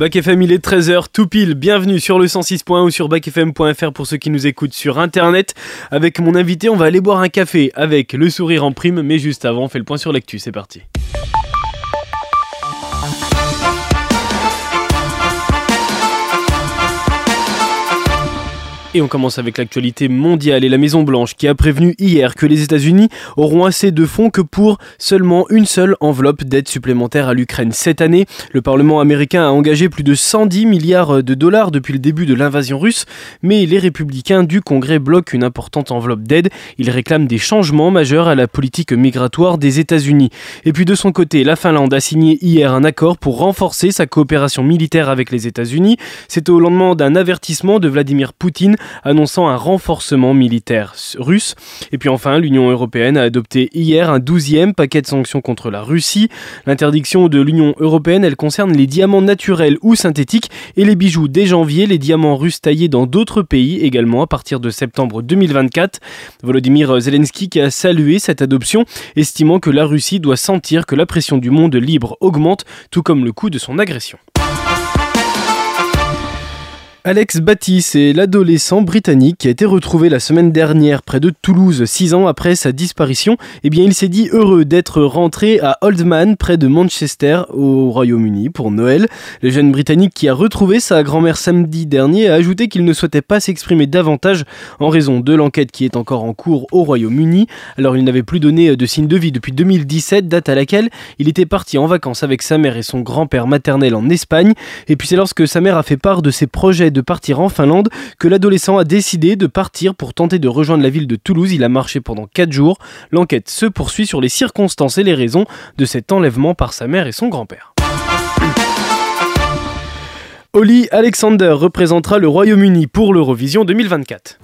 Bac FM, il est 13h, tout pile. Bienvenue sur le 106.1 ou sur bacfm.fr pour ceux qui nous écoutent sur internet. Avec mon invité, on va aller boire un café avec le sourire en prime, mais juste avant, on fait le point sur l'actu. C'est parti. Et on commence avec l'actualité mondiale et la Maison Blanche qui a prévenu hier que les États-Unis auront assez de fonds que pour seulement une seule enveloppe d'aide supplémentaire à l'Ukraine cette année. Le Parlement américain a engagé plus de 110 milliards de dollars depuis le début de l'invasion russe, mais les républicains du Congrès bloquent une importante enveloppe d'aide. Ils réclament des changements majeurs à la politique migratoire des États-Unis. Et puis de son côté, la Finlande a signé hier un accord pour renforcer sa coopération militaire avec les États-Unis. C'est au lendemain d'un avertissement de Vladimir Poutine annonçant un renforcement militaire russe. Et puis enfin, l'Union européenne a adopté hier un douzième paquet de sanctions contre la Russie. L'interdiction de l'Union européenne, elle concerne les diamants naturels ou synthétiques et les bijoux dès janvier, les diamants russes taillés dans d'autres pays également à partir de septembre 2024. Volodymyr Zelensky qui a salué cette adoption, estimant que la Russie doit sentir que la pression du monde libre augmente, tout comme le coût de son agression. Alex Batty, c'est l'adolescent britannique qui a été retrouvé la semaine dernière près de Toulouse, six ans après sa disparition. Eh bien, il s'est dit heureux d'être rentré à Oldman, près de Manchester, au Royaume-Uni, pour Noël. Le jeune britannique qui a retrouvé sa grand-mère samedi dernier a ajouté qu'il ne souhaitait pas s'exprimer davantage en raison de l'enquête qui est encore en cours au Royaume-Uni. Alors, il n'avait plus donné de signe de vie depuis 2017, date à laquelle il était parti en vacances avec sa mère et son grand-père maternel en Espagne. Et puis, c'est lorsque sa mère a fait part de ses projets de partir en Finlande que l'adolescent a décidé de partir pour tenter de rejoindre la ville de Toulouse. Il a marché pendant 4 jours. L'enquête se poursuit sur les circonstances et les raisons de cet enlèvement par sa mère et son grand-père. Holly Alexander représentera le Royaume-Uni pour l'Eurovision 2024.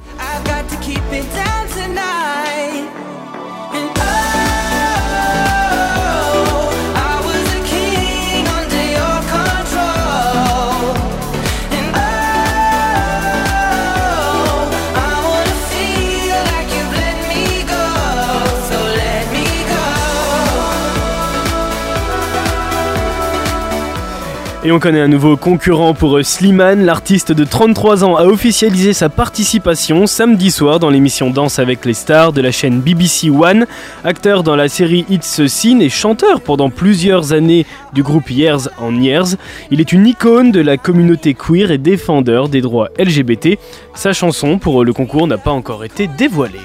Et on connaît un nouveau concurrent pour Slimane. L'artiste de 33 ans a officialisé sa participation samedi soir dans l'émission Danse avec les stars de la chaîne BBC One. Acteur dans la série It's Scene et chanteur pendant plusieurs années du groupe Years on Years, il est une icône de la communauté queer et défendeur des droits LGBT. Sa chanson pour le concours n'a pas encore été dévoilée.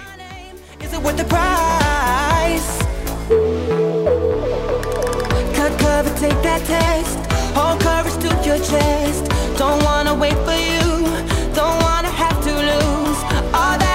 chest. Don't wanna wait for you, don't wanna have to lose all that.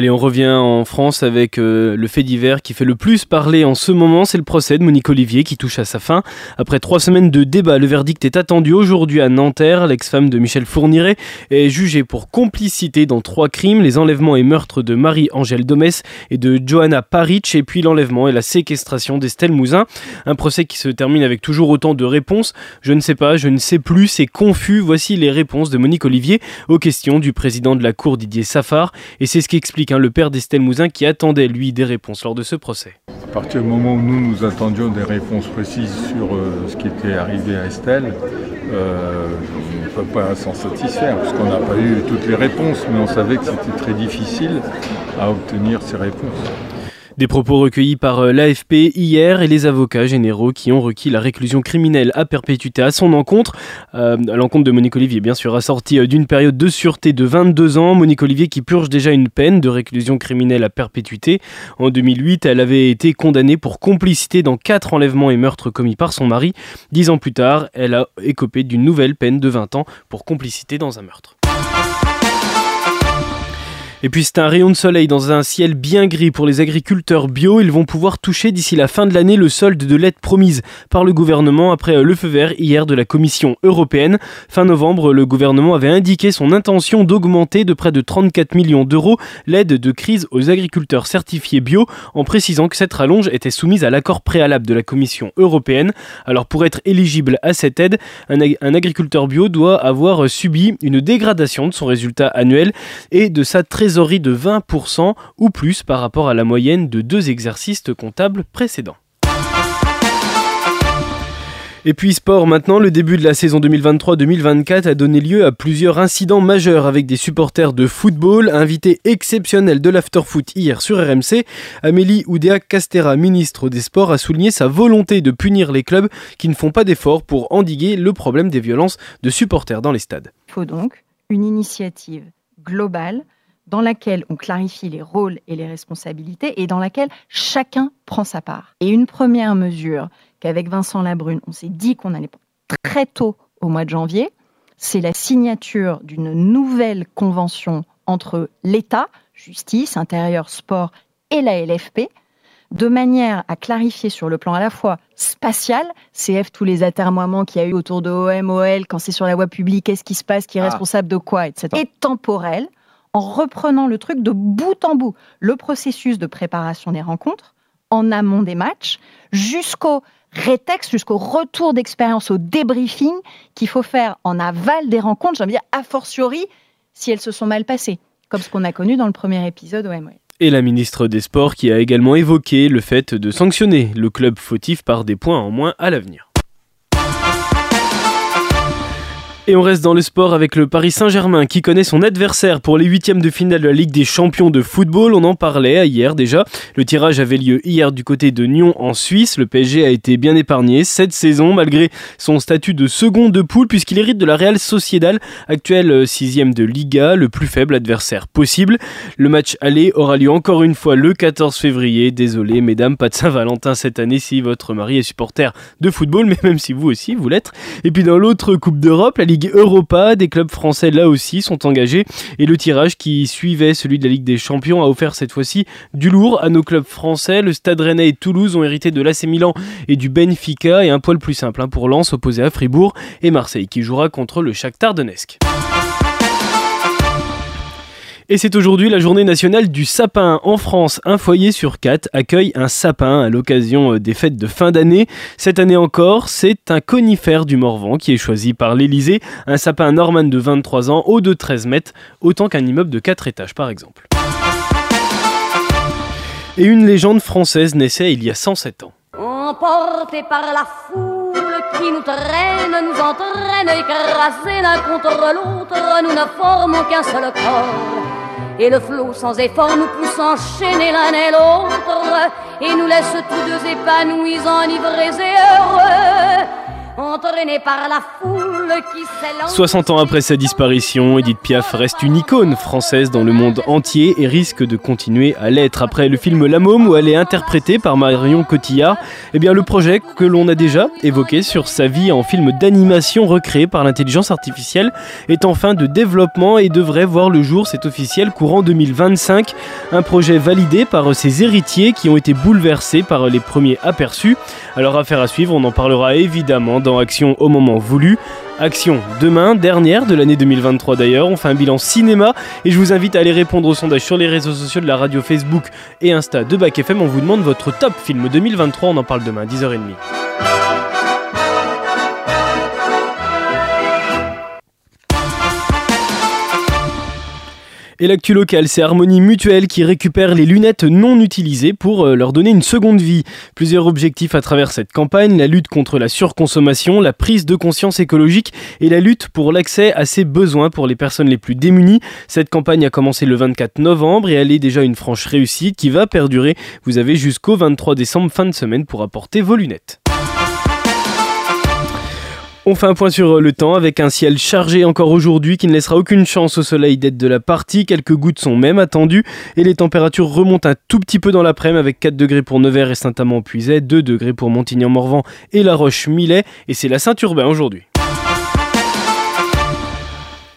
Allez, on revient en France avec euh, le fait divers qui fait le plus parler en ce moment, c'est le procès de Monique Olivier qui touche à sa fin. Après trois semaines de débat, le verdict est attendu aujourd'hui à Nanterre. L'ex-femme de Michel Fourniret est jugée pour complicité dans trois crimes, les enlèvements et meurtres de Marie-Angèle Domès et de Johanna Parich, et puis l'enlèvement et la séquestration d'Estelle Mouzin. Un procès qui se termine avec toujours autant de réponses. Je ne sais pas, je ne sais plus, c'est confus. Voici les réponses de Monique Olivier aux questions du président de la Cour Didier Safar, et c'est ce qui explique Hein, le père d'Estelle Mouzin, qui attendait, lui, des réponses lors de ce procès. À partir du moment où nous, nous attendions des réponses précises sur euh, ce qui était arrivé à Estelle, euh, on ne peut pas s'en satisfaire, parce qu'on n'a pas eu toutes les réponses, mais on savait que c'était très difficile à obtenir ces réponses. Des propos recueillis par euh, l'AFP hier et les avocats généraux qui ont requis la réclusion criminelle à perpétuité à son encontre. Euh, à l'encontre de Monique Olivier, bien sûr, assortie euh, d'une période de sûreté de 22 ans. Monique Olivier qui purge déjà une peine de réclusion criminelle à perpétuité. En 2008, elle avait été condamnée pour complicité dans quatre enlèvements et meurtres commis par son mari. Dix ans plus tard, elle a écopé d'une nouvelle peine de 20 ans pour complicité dans un meurtre. Et puis c'est un rayon de soleil dans un ciel bien gris pour les agriculteurs bio. Ils vont pouvoir toucher d'ici la fin de l'année le solde de l'aide promise par le gouvernement après le feu vert hier de la Commission européenne. Fin novembre, le gouvernement avait indiqué son intention d'augmenter de près de 34 millions d'euros l'aide de crise aux agriculteurs certifiés bio en précisant que cette rallonge était soumise à l'accord préalable de la Commission européenne. Alors pour être éligible à cette aide, un, un agriculteur bio doit avoir subi une dégradation de son résultat annuel et de sa trésorerie de 20% ou plus par rapport à la moyenne de deux exercices comptables précédents. Et puis sport maintenant, le début de la saison 2023-2024 a donné lieu à plusieurs incidents majeurs avec des supporters de football, invités exceptionnels de l'afterfoot hier sur RMC. Amélie Oudéa Castera, ministre des Sports, a souligné sa volonté de punir les clubs qui ne font pas d'efforts pour endiguer le problème des violences de supporters dans les stades. Il faut donc une initiative globale dans laquelle on clarifie les rôles et les responsabilités et dans laquelle chacun prend sa part. Et une première mesure qu'avec Vincent Labrune, on s'est dit qu'on allait très tôt au mois de janvier, c'est la signature d'une nouvelle convention entre l'État, justice, intérieur, sport et la LFP, de manière à clarifier sur le plan à la fois spatial, CF tous les atermoiements qu'il y a eu autour de OM, quand c'est sur la voie publique, qu'est-ce qui se passe, qui est ah. responsable de quoi, etc. Et temporel, en reprenant le truc de bout en bout, le processus de préparation des rencontres, en amont des matchs, jusqu'au rétexte, jusqu'au retour d'expérience, au débriefing qu'il faut faire en aval des rencontres, j'ai envie de dire a fortiori si elles se sont mal passées, comme ce qu'on a connu dans le premier épisode au. Et la ministre des Sports qui a également évoqué le fait de sanctionner le club fautif par des points en moins à l'avenir. Et on reste dans le sport avec le Paris Saint-Germain qui connaît son adversaire pour les huitièmes de finale de la Ligue des Champions de football. On en parlait hier déjà. Le tirage avait lieu hier du côté de Nyon en Suisse. Le PSG a été bien épargné cette saison malgré son statut de second de poule puisqu'il hérite de la Real Sociedad, actuelle sixième de Liga, le plus faible adversaire possible. Le match aller aura lieu encore une fois le 14 février. Désolé mesdames, pas de Saint-Valentin cette année si votre mari est supporter de football, mais même si vous aussi vous l'êtes. Et puis dans l'autre Coupe d'Europe, la Ligue Europa. Des clubs français là aussi sont engagés et le tirage qui suivait celui de la Ligue des Champions a offert cette fois-ci du lourd à nos clubs français. Le Stade Rennais et Toulouse ont hérité de l'AC Milan et du Benfica et un poil plus simple hein, pour Lens opposé à Fribourg et Marseille qui jouera contre le Shakhtar Donetsk. Et c'est aujourd'hui la journée nationale du sapin. En France, un foyer sur quatre accueille un sapin à l'occasion euh, des fêtes de fin d'année. Cette année encore, c'est un conifère du Morvan qui est choisi par l'Elysée. Un sapin Norman de 23 ans, haut de 13 mètres, autant qu'un immeuble de 4 étages par exemple. Et une légende française naissait il y a 107 ans. Emporté par la foule qui nous traîne, nous entraîne, écrasés l'un contre l'autre, nous ne formons qu'un seul corps. Et le flot sans effort nous pousse enchaîner l'un et l'autre. Et nous laisse tous deux épanouis, enivrés et heureux. Par la foule 60 ans après sa disparition, Edith Piaf reste une icône française dans le monde entier et risque de continuer à l'être. Après le film La Môme où elle est interprétée par Marion Cotillard, eh bien le projet que l'on a déjà évoqué sur sa vie en film d'animation recréé par l'intelligence artificielle est en fin de développement et devrait voir le jour, c'est officiel, courant 2025. Un projet validé par ses héritiers qui ont été bouleversés par les premiers aperçus. Alors affaire à suivre, on en parlera évidemment dans Action au moment voulu. Action demain, dernière de l'année 2023 d'ailleurs. On fait un bilan cinéma et je vous invite à aller répondre au sondage sur les réseaux sociaux de la radio Facebook et Insta de Bac FM. On vous demande votre top film 2023. On en parle demain, 10h30. Et l'actu local, c'est Harmonie Mutuelle qui récupère les lunettes non utilisées pour euh, leur donner une seconde vie. Plusieurs objectifs à travers cette campagne, la lutte contre la surconsommation, la prise de conscience écologique et la lutte pour l'accès à ses besoins pour les personnes les plus démunies. Cette campagne a commencé le 24 novembre et elle est déjà une franche réussite qui va perdurer. Vous avez jusqu'au 23 décembre fin de semaine pour apporter vos lunettes. On fait un point sur euh, le temps avec un ciel chargé encore aujourd'hui qui ne laissera aucune chance au soleil d'être de la partie. Quelques gouttes sont même attendues et les températures remontent un tout petit peu dans l'après-midi avec 4 degrés pour Nevers et Saint-Amand-Puiset, 2 degrés pour Montignan-Morvan et La Roche-Millet et c'est la Saint-Urbain aujourd'hui.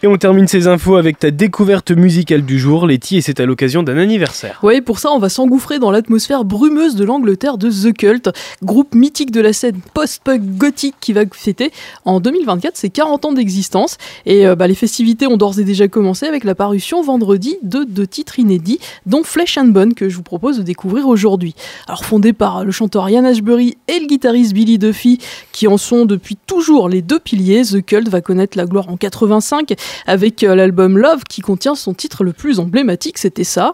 Et on termine ces infos avec ta découverte musicale du jour, Letty, et c'est à l'occasion d'un anniversaire. Oui, pour ça, on va s'engouffrer dans l'atmosphère brumeuse de l'Angleterre de The Cult, groupe mythique de la scène post-punk gothique qui va fêter en 2024 ses 40 ans d'existence. Et euh, bah, les festivités ont d'ores et déjà commencé avec la parution vendredi de deux titres inédits, dont Flesh and Bone, que je vous propose de découvrir aujourd'hui. Alors, fondé par le chanteur Ian Ashbury et le guitariste Billy Duffy, qui en sont depuis toujours les deux piliers, The Cult va connaître la gloire en 85 avec euh, l'album Love qui contient son titre le plus emblématique, c'était ça.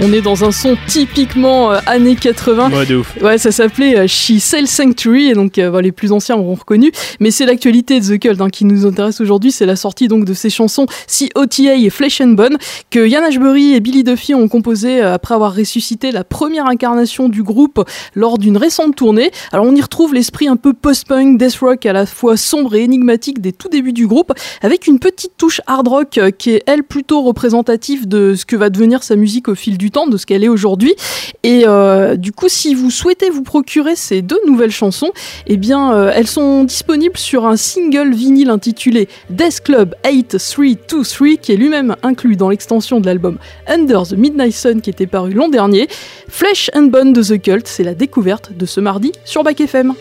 On est dans un son typiquement euh, années 80. Ouais, de ouf. Ouais, ça s'appelait euh, She Sells Sanctuary, et donc euh, les plus anciens auront reconnu. Mais c'est l'actualité de The Cult hein, qui nous intéresse aujourd'hui. C'est la sortie donc de ces chansons Si OTA et Flesh and Bone que Ian Ashbury et Billy Duffy ont composé après avoir ressuscité la première incarnation du groupe lors d'une récente tournée. Alors on y retrouve l'esprit un peu post-punk, death rock à la fois sombre et énigmatique des tout débuts du groupe, avec une petite touche hard rock qui est elle plutôt représentative de ce que va devenir sa musique au fil du temps, de ce qu'elle est aujourd'hui. Et euh, du coup, si vous souhaitez vous procurer ces deux nouvelles chansons, eh bien, euh, elles sont disponibles sur un single vinyle intitulé Death Club 8323, qui est lui-même inclus dans l'extension de l'album Under the Midnight Sun, qui était paru l'an dernier. Flesh and Bone de The Cult, c'est la découverte de ce mardi sur Back FM.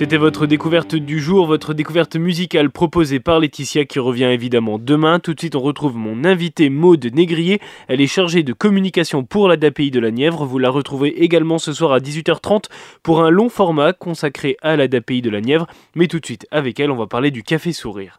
C'était votre découverte du jour, votre découverte musicale proposée par Laetitia qui revient évidemment demain. Tout de suite, on retrouve mon invité Maude Négrier. Elle est chargée de communication pour l'ADAPI de la Nièvre. Vous la retrouvez également ce soir à 18h30 pour un long format consacré à l'ADAPI de la Nièvre. Mais tout de suite, avec elle, on va parler du Café Sourire.